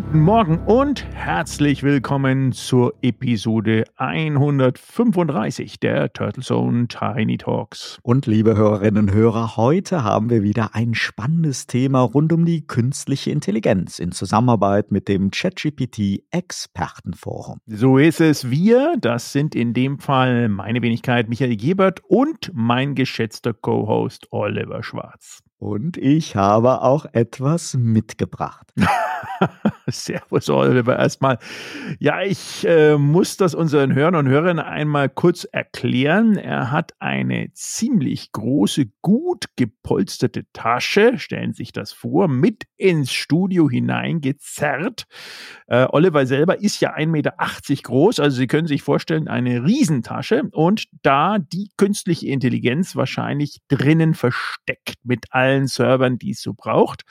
Guten Morgen und herzlich willkommen zur Episode 135 der Turtle Zone Tiny Talks. Und liebe Hörerinnen und Hörer, heute haben wir wieder ein spannendes Thema rund um die künstliche Intelligenz in Zusammenarbeit mit dem ChatGPT Expertenforum. So ist es. Wir, das sind in dem Fall meine Wenigkeit Michael Gebert und mein geschätzter Co-Host Oliver Schwarz. Und ich habe auch etwas mitgebracht. Servus, Oliver. Erstmal, ja, ich äh, muss das unseren Hörern und Hörern einmal kurz erklären. Er hat eine ziemlich große, gut gepolsterte Tasche, stellen Sie sich das vor, mit ins Studio hineingezerrt. Äh, Oliver selber ist ja 1,80 Meter groß, also Sie können sich vorstellen, eine Riesentasche und da die künstliche Intelligenz wahrscheinlich drinnen versteckt mit allen allen Servern, die es so braucht.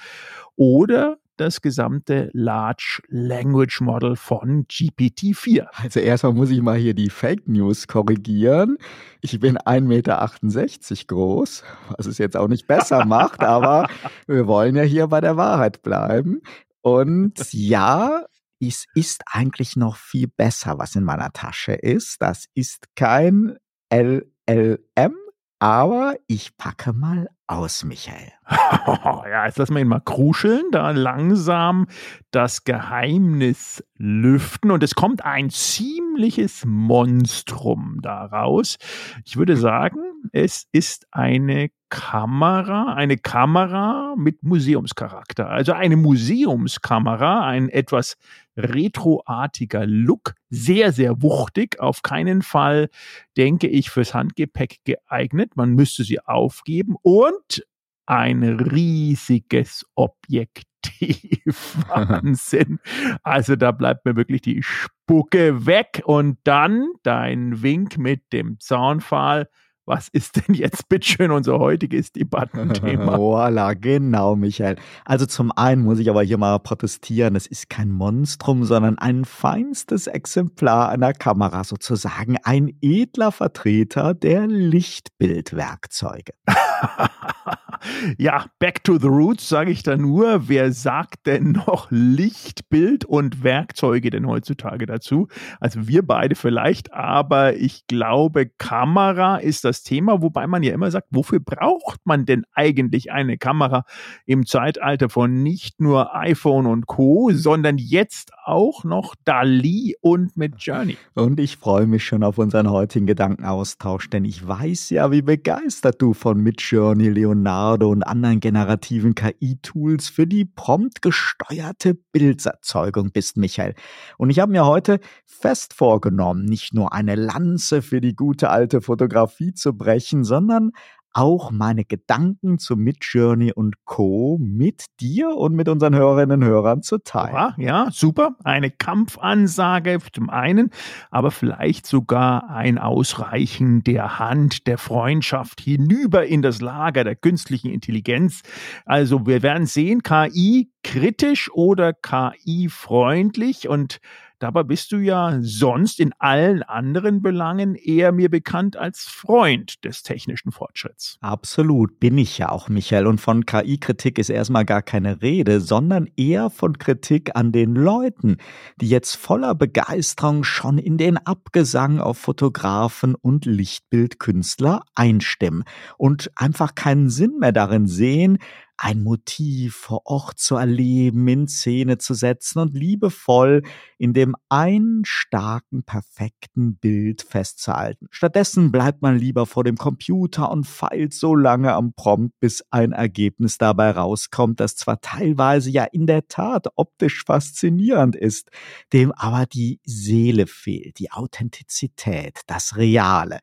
Oder das gesamte Large Language Model von GPT-4. Also erstmal muss ich mal hier die Fake News korrigieren. Ich bin 1,68 Meter groß, was es jetzt auch nicht besser macht, aber wir wollen ja hier bei der Wahrheit bleiben. Und ja, es ist eigentlich noch viel besser, was in meiner Tasche ist. Das ist kein LLM, aber ich packe mal aus, Michael. ja, jetzt lassen wir ihn mal kruscheln, da langsam das Geheimnis lüften und es kommt ein ziemliches Monstrum daraus. Ich würde sagen, es ist eine Kamera, eine Kamera mit Museumscharakter. Also eine Museumskamera, ein etwas retroartiger Look, sehr, sehr wuchtig, auf keinen Fall, denke ich, fürs Handgepäck geeignet. Man müsste sie aufgeben und ein riesiges Objektiv. Wahnsinn. Also da bleibt mir wirklich die Spucke weg und dann dein Wink mit dem Zaunpfahl was ist denn jetzt bitteschön unser heutiges Debattenthema? Voila, genau, Michael. Also zum einen muss ich aber hier mal protestieren. Es ist kein Monstrum, sondern ein feinstes Exemplar einer Kamera, sozusagen ein edler Vertreter der Lichtbildwerkzeuge. ja, back to the roots, sage ich da nur. Wer sagt denn noch Lichtbild und Werkzeuge denn heutzutage dazu? Also wir beide vielleicht, aber ich glaube, Kamera ist das das Thema, wobei man ja immer sagt, wofür braucht man denn eigentlich eine Kamera im Zeitalter von nicht nur iPhone und Co., sondern jetzt auch noch Dali und mit Journey. Und ich freue mich schon auf unseren heutigen Gedankenaustausch, denn ich weiß ja, wie begeistert du von Midjourney, Leonardo und anderen generativen KI-Tools für die prompt gesteuerte Bilderzeugung bist, Michael. Und ich habe mir heute fest vorgenommen, nicht nur eine Lanze für die gute alte Fotografie zu brechen, sondern auch meine Gedanken zu Midjourney und Co. mit dir und mit unseren Hörerinnen und Hörern zu teilen. Ja, ja, super. Eine Kampfansage zum einen, aber vielleicht sogar ein Ausreichen der Hand, der Freundschaft hinüber in das Lager der künstlichen Intelligenz. Also wir werden sehen, KI kritisch oder KI freundlich und Dabei bist du ja sonst in allen anderen Belangen eher mir bekannt als Freund des technischen Fortschritts. Absolut, bin ich ja auch, Michael. Und von KI-Kritik ist erstmal gar keine Rede, sondern eher von Kritik an den Leuten, die jetzt voller Begeisterung schon in den Abgesang auf Fotografen und Lichtbildkünstler einstimmen und einfach keinen Sinn mehr darin sehen, ein Motiv vor Ort zu erleben, in Szene zu setzen und liebevoll in dem einen starken, perfekten Bild festzuhalten. Stattdessen bleibt man lieber vor dem Computer und feilt so lange am Prompt, bis ein Ergebnis dabei rauskommt, das zwar teilweise ja in der Tat optisch faszinierend ist, dem aber die Seele fehlt, die Authentizität, das Reale.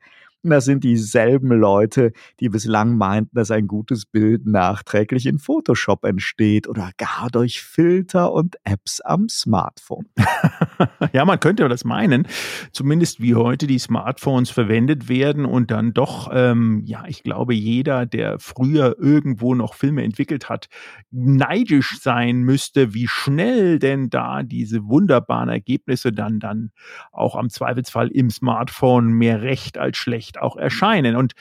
Das sind dieselben Leute, die bislang meinten, dass ein gutes Bild nachträglich in Photoshop entsteht oder gar durch Filter und Apps am Smartphone. ja, man könnte das meinen, zumindest wie heute die Smartphones verwendet werden und dann doch, ähm, ja, ich glaube, jeder, der früher irgendwo noch Filme entwickelt hat, neidisch sein müsste, wie schnell denn da diese wunderbaren Ergebnisse dann dann auch am Zweifelsfall im Smartphone mehr recht als schlecht auch erscheinen. Und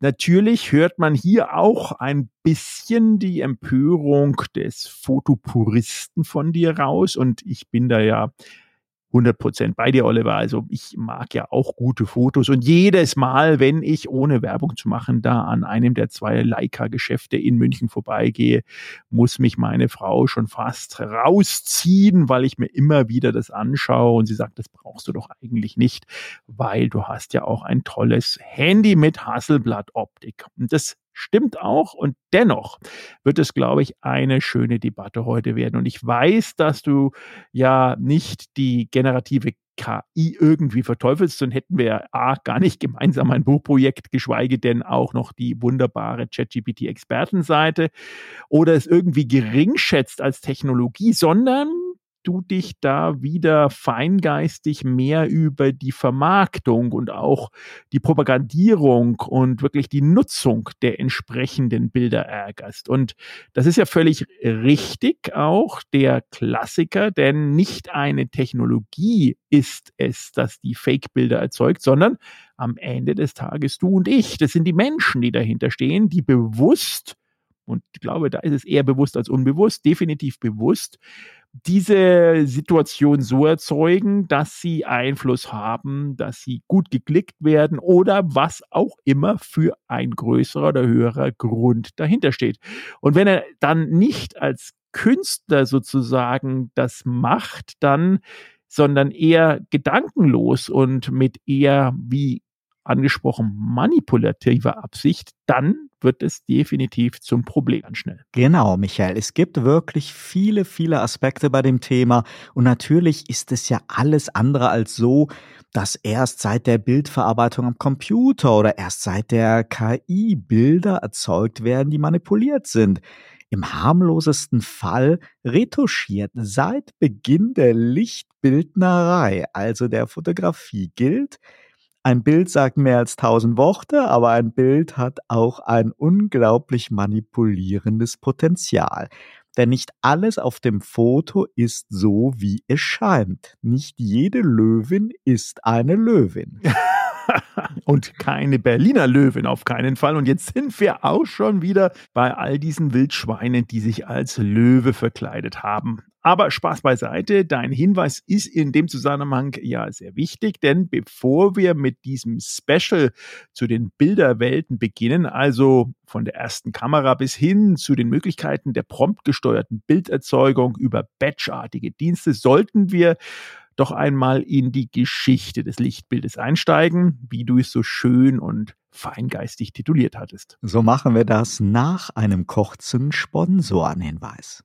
Natürlich hört man hier auch ein bisschen die Empörung des Fotopuristen von dir raus und ich bin da ja 100 Prozent bei dir, Oliver. Also ich mag ja auch gute Fotos und jedes Mal, wenn ich ohne Werbung zu machen da an einem der zwei Leica-Geschäfte in München vorbeigehe, muss mich meine Frau schon fast rausziehen, weil ich mir immer wieder das anschaue und sie sagt, das brauchst du doch eigentlich nicht, weil du hast ja auch ein tolles Handy mit Hasselblatt-Optik. Und das stimmt auch. Und dennoch wird es, glaube ich, eine schöne Debatte heute werden. Und ich weiß, dass du ja nicht die generative KI irgendwie verteufelst, dann hätten wir A, gar nicht gemeinsam ein Buchprojekt, geschweige denn auch noch die wunderbare ChatGPT-Expertenseite oder es irgendwie gering schätzt als Technologie, sondern du dich da wieder feingeistig mehr über die Vermarktung und auch die Propagandierung und wirklich die Nutzung der entsprechenden Bilder ärgerst. Und das ist ja völlig richtig auch der Klassiker, denn nicht eine Technologie ist es, dass die Fake-Bilder erzeugt, sondern am Ende des Tages du und ich. Das sind die Menschen, die dahinter stehen, die bewusst und ich glaube, da ist es eher bewusst als unbewusst, definitiv bewusst, diese Situation so erzeugen, dass sie Einfluss haben, dass sie gut geklickt werden oder was auch immer für ein größerer oder höherer Grund dahinter steht. Und wenn er dann nicht als Künstler sozusagen das macht, dann sondern eher gedankenlos und mit eher wie angesprochen manipulativer Absicht, dann wird es definitiv zum Problem ganz schnell. Genau, Michael. Es gibt wirklich viele, viele Aspekte bei dem Thema. Und natürlich ist es ja alles andere als so, dass erst seit der Bildverarbeitung am Computer oder erst seit der KI Bilder erzeugt werden, die manipuliert sind. Im harmlosesten Fall retuschiert seit Beginn der Lichtbildnerei, also der Fotografie, gilt, ein Bild sagt mehr als tausend Worte, aber ein Bild hat auch ein unglaublich manipulierendes Potenzial. Denn nicht alles auf dem Foto ist so, wie es scheint. Nicht jede Löwin ist eine Löwin. und keine Berliner Löwin auf keinen Fall. Und jetzt sind wir auch schon wieder bei all diesen Wildschweinen, die sich als Löwe verkleidet haben. Aber Spaß beiseite, dein Hinweis ist in dem Zusammenhang ja sehr wichtig, denn bevor wir mit diesem Special zu den Bilderwelten beginnen, also von der ersten Kamera bis hin zu den Möglichkeiten der promptgesteuerten Bilderzeugung über batchartige Dienste, sollten wir doch einmal in die Geschichte des Lichtbildes einsteigen, wie du es so schön und feingeistig tituliert hattest. So machen wir das nach einem kurzen Sponsorenhinweis.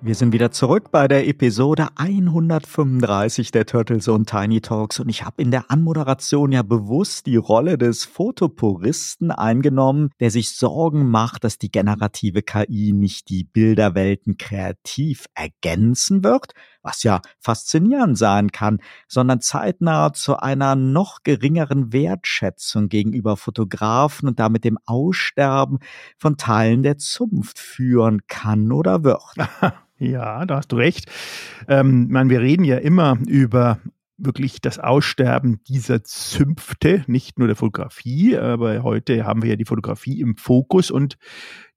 Wir sind wieder zurück bei der Episode 135 der Turtles und Tiny Talks. Und ich habe in der Anmoderation ja bewusst die Rolle des Fotopuristen eingenommen, der sich Sorgen macht, dass die generative KI nicht die Bilderwelten kreativ ergänzen wird, was ja faszinierend sein kann, sondern zeitnah zu einer noch geringeren Wertschätzung gegenüber Fotografen und damit dem Aussterben von Teilen der Zunft führen kann oder wird. Ja, da hast du recht. Ähm, man, wir reden ja immer über wirklich das Aussterben dieser Zünfte, nicht nur der Fotografie, aber heute haben wir ja die Fotografie im Fokus und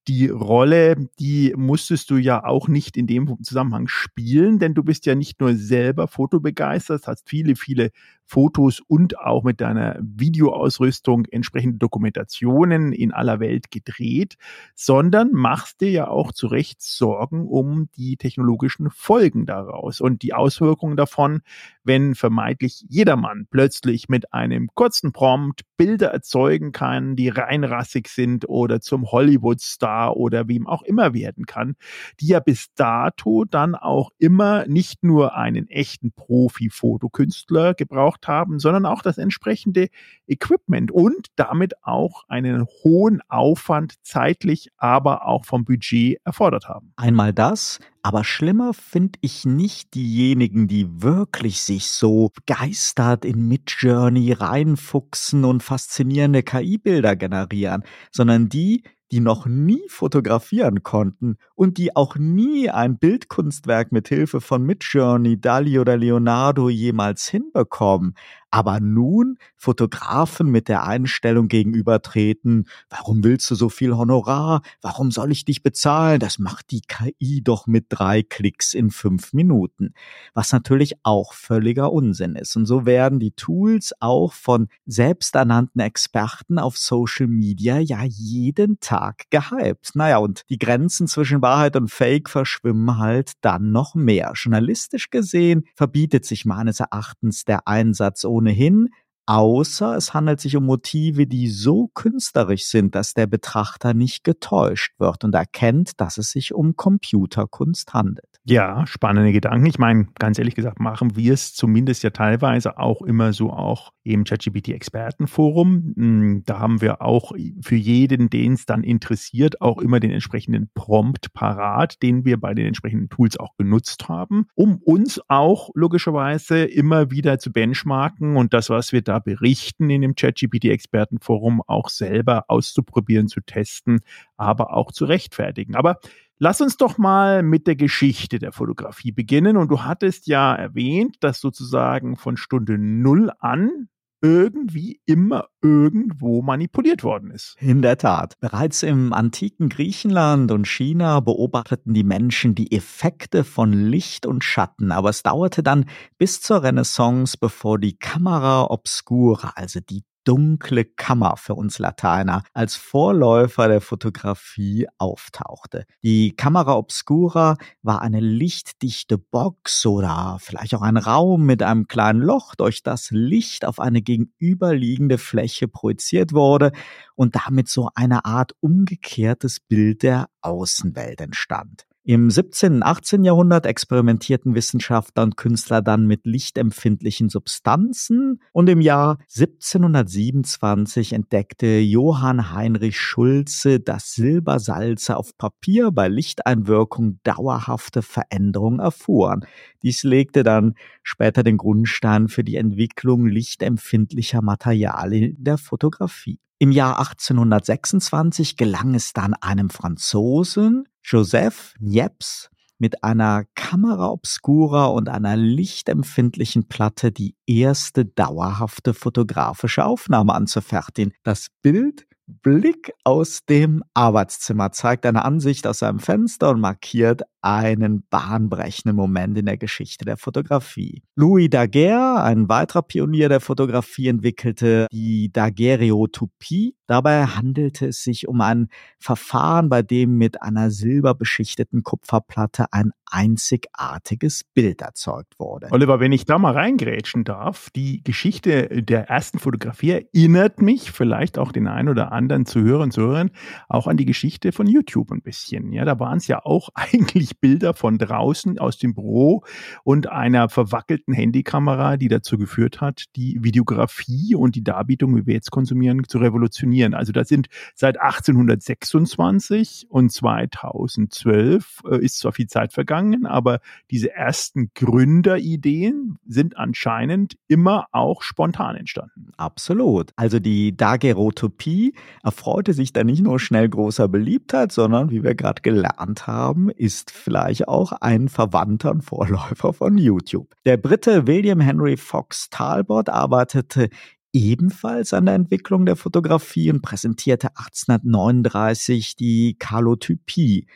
die Rolle, die musstest du ja auch nicht in dem Zusammenhang spielen, denn du bist ja nicht nur selber fotobegeistert, hast viele, viele Fotos und auch mit deiner Videoausrüstung entsprechende Dokumentationen in aller Welt gedreht, sondern machst dir ja auch zu Recht Sorgen um die technologischen Folgen daraus und die Auswirkungen davon, wenn vermeintlich jedermann plötzlich mit einem kurzen Prompt Bilder erzeugen kann, die reinrassig sind oder zum Hollywood-Star oder wem auch immer werden kann, die ja bis dato dann auch immer nicht nur einen echten Profi-Fotokünstler gebraucht haben, sondern auch das entsprechende Equipment und damit auch einen hohen Aufwand zeitlich, aber auch vom Budget erfordert haben. Einmal das, aber schlimmer finde ich nicht diejenigen, die wirklich sich so begeistert in Midjourney reinfuchsen und faszinierende KI-Bilder generieren, sondern die, die noch nie fotografieren konnten und die auch nie ein Bildkunstwerk mit Hilfe von Midjourney, Dali oder Leonardo jemals hinbekommen, aber nun Fotografen mit der Einstellung gegenübertreten, warum willst du so viel Honorar? Warum soll ich dich bezahlen? Das macht die KI doch mit drei Klicks in fünf Minuten. Was natürlich auch völliger Unsinn ist. Und so werden die Tools auch von selbsternannten Experten auf Social Media ja jeden Tag gehypt. Naja, und die Grenzen zwischen Wahrheit und Fake verschwimmen halt dann noch mehr. Journalistisch gesehen verbietet sich meines Erachtens der Einsatz ohnehin, außer es handelt sich um Motive, die so künstlerisch sind, dass der Betrachter nicht getäuscht wird und erkennt, dass es sich um Computerkunst handelt. Ja, spannende Gedanken. Ich meine, ganz ehrlich gesagt, machen wir es zumindest ja teilweise auch immer so auch im ChatGPT-Expertenforum. Hm, da haben wir auch für jeden, den es dann interessiert, auch immer den entsprechenden Prompt parat, den wir bei den entsprechenden Tools auch genutzt haben, um uns auch logischerweise immer wieder zu benchmarken und das, was wir da berichten in dem ChatGPT-Expertenforum, auch selber auszuprobieren, zu testen, aber auch zu rechtfertigen. Aber Lass uns doch mal mit der Geschichte der Fotografie beginnen. Und du hattest ja erwähnt, dass sozusagen von Stunde Null an irgendwie immer irgendwo manipuliert worden ist. In der Tat. Bereits im antiken Griechenland und China beobachteten die Menschen die Effekte von Licht und Schatten, aber es dauerte dann bis zur Renaissance, bevor die Camera obscura, also die dunkle Kammer für uns Lateiner als Vorläufer der Fotografie auftauchte. Die Camera Obscura war eine lichtdichte Box oder vielleicht auch ein Raum mit einem kleinen Loch, durch das Licht auf eine gegenüberliegende Fläche projiziert wurde und damit so eine Art umgekehrtes Bild der Außenwelt entstand. Im 17. und 18. Jahrhundert experimentierten Wissenschaftler und Künstler dann mit lichtempfindlichen Substanzen und im Jahr 1727 entdeckte Johann Heinrich Schulze, dass Silbersalze auf Papier bei Lichteinwirkung dauerhafte Veränderungen erfuhren. Dies legte dann später den Grundstein für die Entwicklung lichtempfindlicher Materialien in der Fotografie. Im Jahr 1826 gelang es dann einem Franzosen, Joseph Niepce, mit einer Kamera obscura und einer lichtempfindlichen Platte die erste dauerhafte fotografische Aufnahme anzufertigen. Das Bild Blick aus dem Arbeitszimmer zeigt eine Ansicht aus seinem Fenster und markiert einen bahnbrechenden Moment in der Geschichte der Fotografie. Louis Daguerre, ein weiterer Pionier der Fotografie, entwickelte die Daguerreotypie. Dabei handelte es sich um ein Verfahren, bei dem mit einer silberbeschichteten Kupferplatte ein einzigartiges Bild erzeugt wurde. Oliver, wenn ich da mal reingrätschen darf, die Geschichte der ersten Fotografie erinnert mich vielleicht auch den einen oder anderen zu hören, zu hören, auch an die Geschichte von YouTube ein bisschen. Ja, da waren es ja auch eigentlich wirklich Bilder von draußen aus dem Büro und einer verwackelten Handykamera, die dazu geführt hat, die Videografie und die Darbietung, wie wir jetzt konsumieren, zu revolutionieren. Also da sind seit 1826 und 2012 äh, ist zwar viel Zeit vergangen, aber diese ersten Gründerideen sind anscheinend immer auch spontan entstanden. Absolut. Also die Daguerreotypie erfreute sich da nicht nur schnell großer Beliebtheit, sondern wie wir gerade gelernt haben, ist vielleicht auch ein Verwandter und Vorläufer von YouTube. Der Brite William Henry Fox Talbot arbeitete ebenfalls an der Entwicklung der Fotografie und präsentierte 1839 die Kalotypie,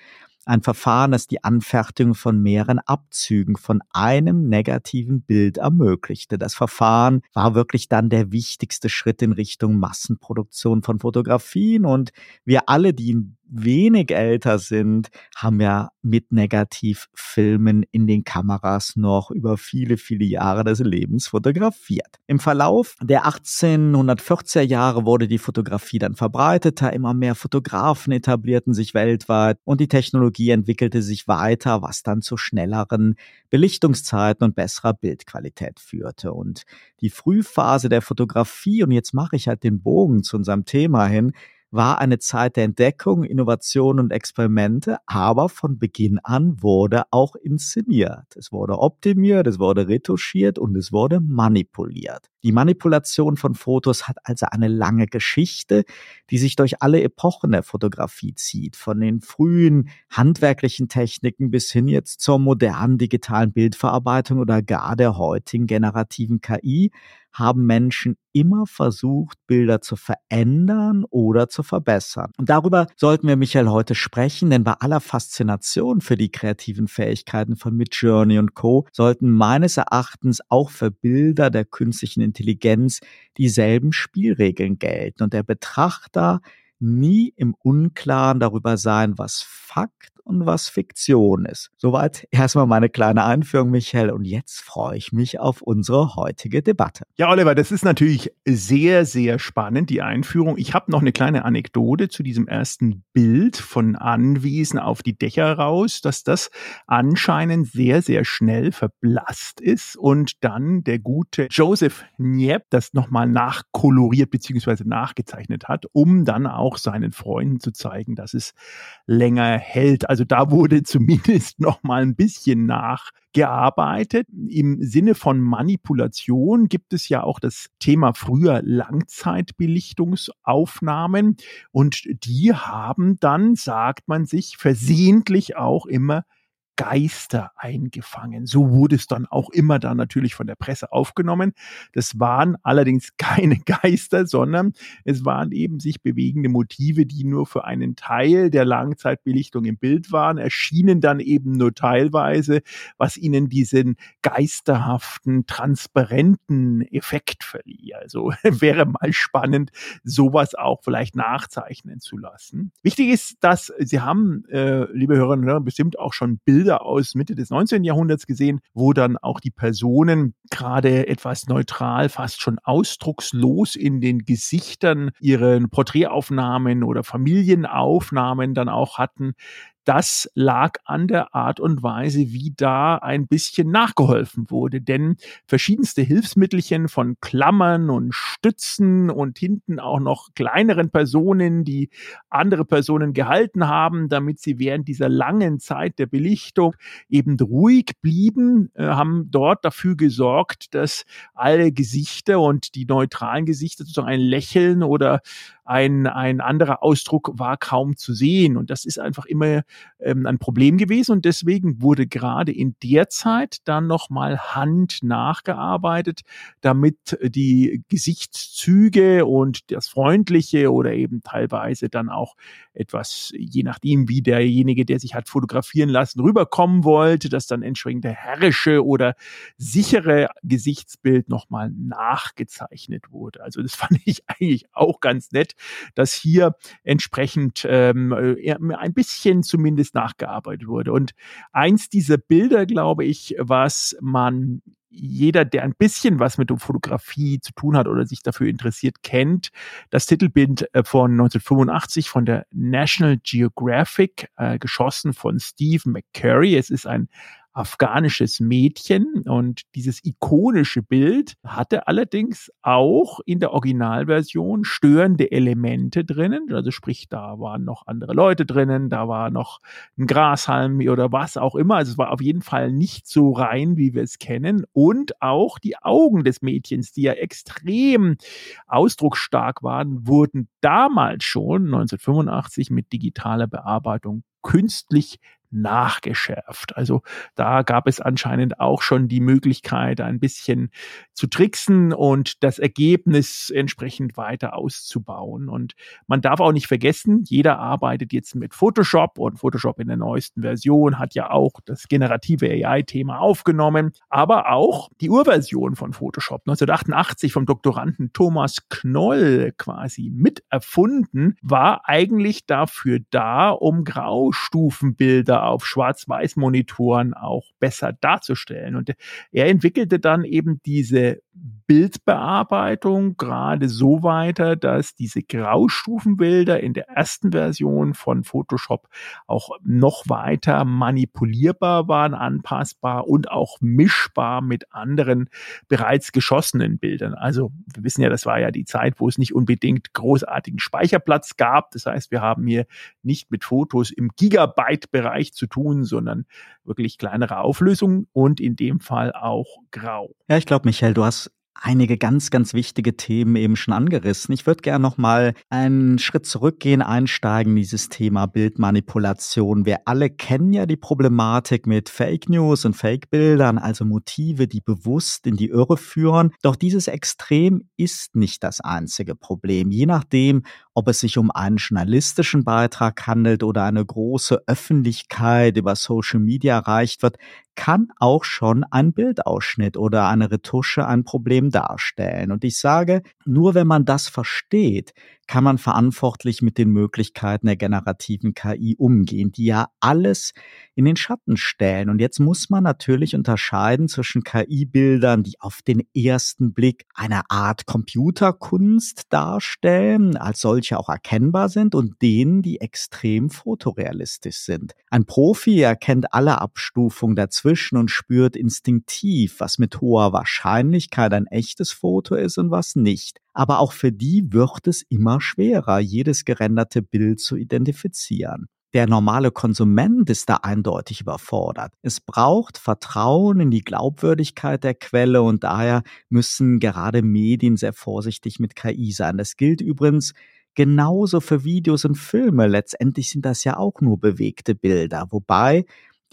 ein Verfahren, das die Anfertigung von mehreren Abzügen von einem negativen Bild ermöglichte. Das Verfahren war wirklich dann der wichtigste Schritt in Richtung Massenproduktion von Fotografien und wir alle, die wenig älter sind, haben ja mit Negativfilmen in den Kameras noch über viele, viele Jahre des Lebens fotografiert. Im Verlauf der 1840er Jahre wurde die Fotografie dann verbreiteter, immer mehr Fotografen etablierten sich weltweit und die Technologie entwickelte sich weiter, was dann zu schnelleren Belichtungszeiten und besserer Bildqualität führte. Und die Frühphase der Fotografie, und jetzt mache ich halt den Bogen zu unserem Thema hin, war eine Zeit der Entdeckung, Innovation und Experimente, aber von Beginn an wurde auch inszeniert. Es wurde optimiert, es wurde retuschiert und es wurde manipuliert. Die Manipulation von Fotos hat also eine lange Geschichte, die sich durch alle Epochen der Fotografie zieht, von den frühen handwerklichen Techniken bis hin jetzt zur modernen digitalen Bildverarbeitung oder gar der heutigen generativen KI haben Menschen immer versucht, Bilder zu verändern oder zu verbessern. Und darüber sollten wir, Michael, heute sprechen, denn bei aller Faszination für die kreativen Fähigkeiten von Midjourney und Co. sollten meines Erachtens auch für Bilder der künstlichen Intelligenz dieselben Spielregeln gelten und der Betrachter nie im Unklaren darüber sein, was Fakt und was Fiktion ist. Soweit erstmal meine kleine Einführung, Michael. Und jetzt freue ich mich auf unsere heutige Debatte. Ja, Oliver, das ist natürlich sehr, sehr spannend, die Einführung. Ich habe noch eine kleine Anekdote zu diesem ersten Bild von Anwesen auf die Dächer raus, dass das anscheinend sehr, sehr schnell verblasst ist und dann der gute Joseph Niep das nochmal nachkoloriert bzw. nachgezeichnet hat, um dann auch seinen Freunden zu zeigen, dass es länger hält. Also da wurde zumindest noch mal ein bisschen nachgearbeitet. Im Sinne von Manipulation gibt es ja auch das Thema früher Langzeitbelichtungsaufnahmen und die haben dann, sagt man sich, versehentlich auch immer Geister eingefangen. So wurde es dann auch immer dann natürlich von der Presse aufgenommen. Das waren allerdings keine Geister, sondern es waren eben sich bewegende Motive, die nur für einen Teil der Langzeitbelichtung im Bild waren, erschienen dann eben nur teilweise, was ihnen diesen geisterhaften, transparenten Effekt verlieh. Also wäre mal spannend, sowas auch vielleicht nachzeichnen zu lassen. Wichtig ist, dass Sie haben, äh, liebe Hörerinnen und Hörer, bestimmt auch schon Bilder Bilder aus Mitte des 19. Jahrhunderts gesehen, wo dann auch die Personen gerade etwas neutral, fast schon ausdruckslos in den Gesichtern ihren Porträtaufnahmen oder Familienaufnahmen dann auch hatten das lag an der Art und Weise, wie da ein bisschen nachgeholfen wurde. Denn verschiedenste Hilfsmittelchen von Klammern und Stützen und hinten auch noch kleineren Personen, die andere Personen gehalten haben, damit sie während dieser langen Zeit der Belichtung eben ruhig blieben, äh, haben dort dafür gesorgt, dass alle Gesichter und die neutralen Gesichter sozusagen ein Lächeln oder ein, ein anderer Ausdruck war kaum zu sehen. Und das ist einfach immer ähm, ein Problem gewesen. Und deswegen wurde gerade in der Zeit dann nochmal Hand nachgearbeitet, damit die Gesichtszüge und das Freundliche oder eben teilweise dann auch etwas, je nachdem, wie derjenige, der sich hat fotografieren lassen, rüberkommen wollte, dass dann entsprechend der herrische oder sichere Gesichtsbild nochmal nachgezeichnet wurde. Also das fand ich eigentlich auch ganz nett, dass hier entsprechend ähm, ein bisschen zumindest nachgearbeitet wurde. Und eins dieser Bilder, glaube ich, was man jeder, der ein bisschen was mit der Fotografie zu tun hat oder sich dafür interessiert, kennt. Das Titelbild äh, von 1985 von der National Geographic, äh, geschossen von Steve McCurry. Es ist ein afghanisches Mädchen. Und dieses ikonische Bild hatte allerdings auch in der Originalversion störende Elemente drinnen, also sprich, da waren noch andere Leute drinnen, da war noch ein Grashalm oder was auch immer, also es war auf jeden Fall nicht so rein, wie wir es kennen. Und auch die Augen des Mädchens, die ja extrem ausdrucksstark waren, wurden damals schon 1985 mit digitaler Bearbeitung künstlich nachgeschärft. Also da gab es anscheinend auch schon die Möglichkeit, ein bisschen zu tricksen und das Ergebnis entsprechend weiter auszubauen. Und man darf auch nicht vergessen, jeder arbeitet jetzt mit Photoshop und Photoshop in der neuesten Version hat ja auch das generative AI-Thema aufgenommen, aber auch die Urversion von Photoshop 1988 vom Doktoranden Thomas Knoll quasi mit erfunden, war eigentlich dafür da, um Graustufenbilder auf Schwarz-Weiß-Monitoren auch besser darzustellen. Und er entwickelte dann eben diese Bildbearbeitung gerade so weiter, dass diese Graustufenbilder in der ersten Version von Photoshop auch noch weiter manipulierbar waren, anpassbar und auch mischbar mit anderen bereits geschossenen Bildern. Also wir wissen ja, das war ja die Zeit, wo es nicht unbedingt großartigen Speicherplatz gab. Das heißt, wir haben hier nicht mit Fotos im Gigabyte-Bereich zu tun, sondern wirklich kleinere Auflösungen und in dem Fall auch grau. Ja, ich glaube, Michael, du hast einige ganz, ganz wichtige Themen eben schon angerissen. Ich würde gerne noch mal einen Schritt zurückgehen, einsteigen in dieses Thema Bildmanipulation. Wir alle kennen ja die Problematik mit Fake News und Fake-Bildern, also Motive, die bewusst in die Irre führen. Doch dieses Extrem ist nicht das einzige Problem. Je nachdem, ob es sich um einen journalistischen Beitrag handelt oder eine große Öffentlichkeit über Social Media erreicht wird, kann auch schon ein Bildausschnitt oder eine Retusche ein Problem darstellen. Und ich sage, nur wenn man das versteht, kann man verantwortlich mit den Möglichkeiten der generativen KI umgehen, die ja alles in den Schatten stellen. Und jetzt muss man natürlich unterscheiden zwischen KI-Bildern, die auf den ersten Blick eine Art Computerkunst darstellen, als solche auch erkennbar sind, und denen, die extrem fotorealistisch sind. Ein Profi erkennt alle Abstufungen dazwischen und spürt instinktiv, was mit hoher Wahrscheinlichkeit ein echtes Foto ist und was nicht aber auch für die wird es immer schwerer, jedes gerenderte Bild zu identifizieren. Der normale Konsument ist da eindeutig überfordert. Es braucht Vertrauen in die Glaubwürdigkeit der Quelle und daher müssen gerade Medien sehr vorsichtig mit KI sein. Das gilt übrigens genauso für Videos und Filme. Letztendlich sind das ja auch nur bewegte Bilder, wobei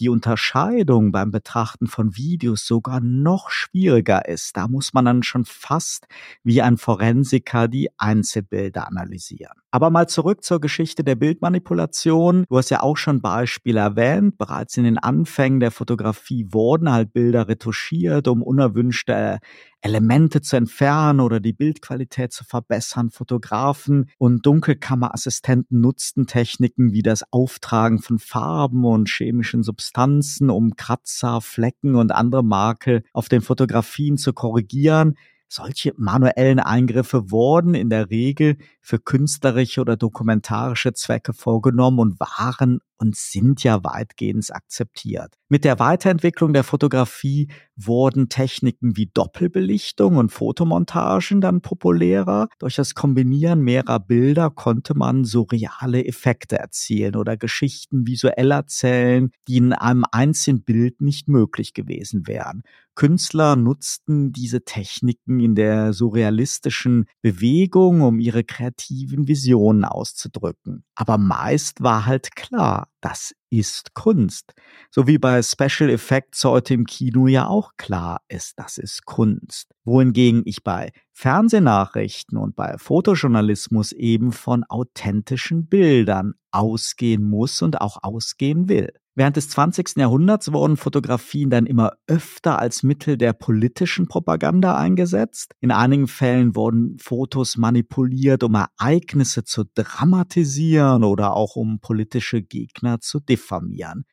die Unterscheidung beim Betrachten von Videos sogar noch schwieriger ist. Da muss man dann schon fast wie ein Forensiker die Einzelbilder analysieren. Aber mal zurück zur Geschichte der Bildmanipulation. Du hast ja auch schon Beispiele erwähnt. Bereits in den Anfängen der Fotografie wurden halt Bilder retuschiert, um unerwünschte Elemente zu entfernen oder die Bildqualität zu verbessern. Fotografen und Dunkelkammerassistenten nutzten Techniken wie das Auftragen von Farben und chemischen Substanzen, um Kratzer, Flecken und andere Makel auf den Fotografien zu korrigieren. Solche manuellen Eingriffe wurden in der Regel für künstlerische oder dokumentarische Zwecke vorgenommen und waren und sind ja weitgehend akzeptiert. Mit der Weiterentwicklung der Fotografie wurden Techniken wie Doppelbelichtung und Fotomontagen dann populärer. Durch das Kombinieren mehrerer Bilder konnte man surreale Effekte erzielen oder Geschichten visuell erzählen, die in einem einzigen Bild nicht möglich gewesen wären. Künstler nutzten diese Techniken in der surrealistischen Bewegung, um ihre kreativen Visionen auszudrücken. Aber meist war halt klar, das ist Kunst. So wie bei Special Effects heute im Kino ja auch klar ist, das ist Kunst. Wohingegen ich bei Fernsehnachrichten und bei Fotojournalismus eben von authentischen Bildern ausgehen muss und auch ausgehen will. Während des 20. Jahrhunderts wurden Fotografien dann immer öfter als Mittel der politischen Propaganda eingesetzt. In einigen Fällen wurden Fotos manipuliert, um Ereignisse zu dramatisieren oder auch um politische Gegner zu diffamieren.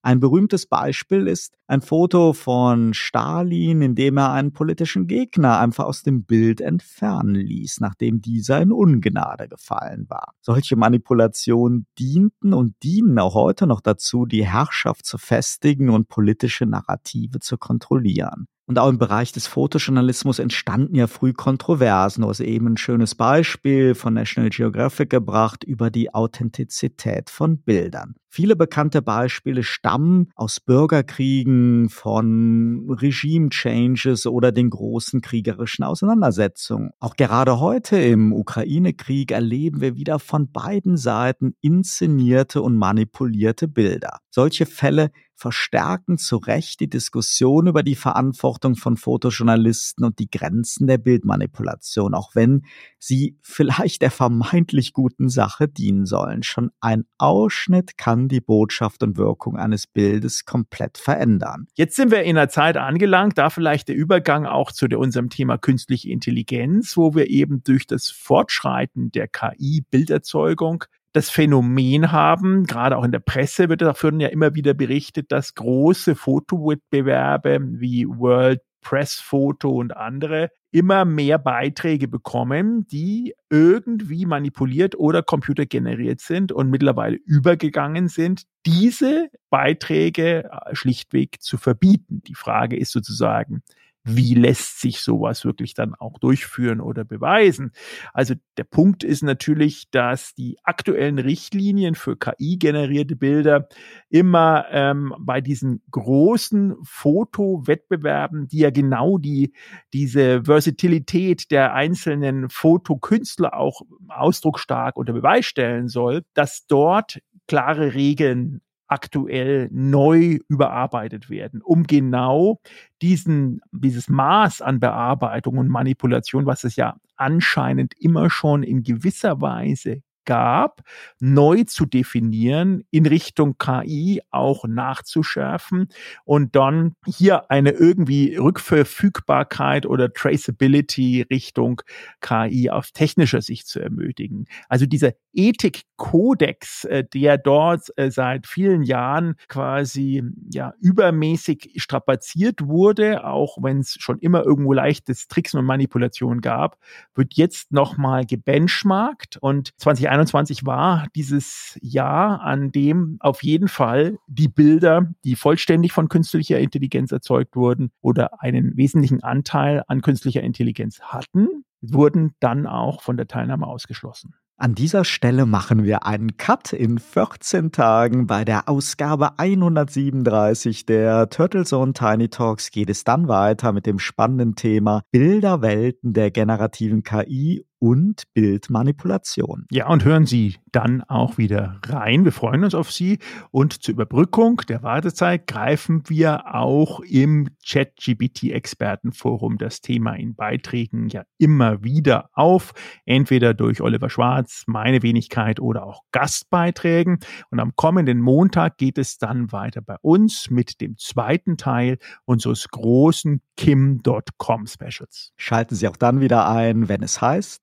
Ein berühmtes Beispiel ist ein Foto von Stalin, in dem er einen politischen Gegner einfach aus dem Bild entfernen ließ, nachdem dieser in Ungnade gefallen war. Solche Manipulationen dienten und dienen auch heute noch dazu, die Herrschaft zu festigen und politische Narrative zu kontrollieren. Und auch im Bereich des Fotojournalismus entstanden ja früh Kontroversen. Du hast eben ein schönes Beispiel von National Geographic gebracht über die Authentizität von Bildern. Viele bekannte Beispiele stammen aus Bürgerkriegen, von Regime-Changes oder den großen kriegerischen Auseinandersetzungen. Auch gerade heute im Ukraine-Krieg erleben wir wieder von beiden Seiten inszenierte und manipulierte Bilder. Solche Fälle verstärken zu Recht die Diskussion über die Verantwortung von Fotojournalisten und die Grenzen der Bildmanipulation, auch wenn sie vielleicht der vermeintlich guten Sache dienen sollen. Schon ein Ausschnitt kann die Botschaft und Wirkung eines Bildes komplett verändern. Jetzt sind wir in einer Zeit angelangt, da vielleicht der Übergang auch zu unserem Thema künstliche Intelligenz, wo wir eben durch das Fortschreiten der KI-Bilderzeugung das Phänomen haben, gerade auch in der Presse wird davon ja immer wieder berichtet, dass große Fotowettbewerbe wie World Press Photo und andere immer mehr Beiträge bekommen, die irgendwie manipuliert oder computergeneriert sind und mittlerweile übergegangen sind, diese Beiträge äh, schlichtweg zu verbieten. Die Frage ist sozusagen, wie lässt sich sowas wirklich dann auch durchführen oder beweisen. Also der Punkt ist natürlich, dass die aktuellen Richtlinien für KI-generierte Bilder immer ähm, bei diesen großen Fotowettbewerben, die ja genau die, diese Versatilität der einzelnen Fotokünstler auch ausdrucksstark unter Beweis stellen soll, dass dort klare Regeln aktuell neu überarbeitet werden, um genau diesen, dieses Maß an Bearbeitung und Manipulation, was es ja anscheinend immer schon in gewisser Weise gab, neu zu definieren, in Richtung KI auch nachzuschärfen und dann hier eine irgendwie Rückverfügbarkeit oder Traceability Richtung KI auf technischer Sicht zu ermöglichen. Also dieser Ethikkodex, äh, der dort äh, seit vielen Jahren quasi ja übermäßig strapaziert wurde, auch wenn es schon immer irgendwo leichtes Tricksen und Manipulation gab, wird jetzt nochmal gebenchmarkt und 2021 2021 war dieses Jahr, an dem auf jeden Fall die Bilder, die vollständig von künstlicher Intelligenz erzeugt wurden oder einen wesentlichen Anteil an künstlicher Intelligenz hatten, wurden dann auch von der Teilnahme ausgeschlossen. An dieser Stelle machen wir einen Cut in 14 Tagen. Bei der Ausgabe 137 der Turtle Zone Tiny Talks geht es dann weiter mit dem spannenden Thema Bilderwelten der generativen KI und Bildmanipulation. Ja, und hören Sie dann auch wieder rein. Wir freuen uns auf Sie. Und zur Überbrückung der Wartezeit greifen wir auch im ChatGPT-Expertenforum das Thema in Beiträgen ja immer wieder auf. Entweder durch Oliver Schwarz, meine Wenigkeit oder auch Gastbeiträgen. Und am kommenden Montag geht es dann weiter bei uns mit dem zweiten Teil unseres großen Kim.com Specials. Schalten Sie auch dann wieder ein, wenn es heißt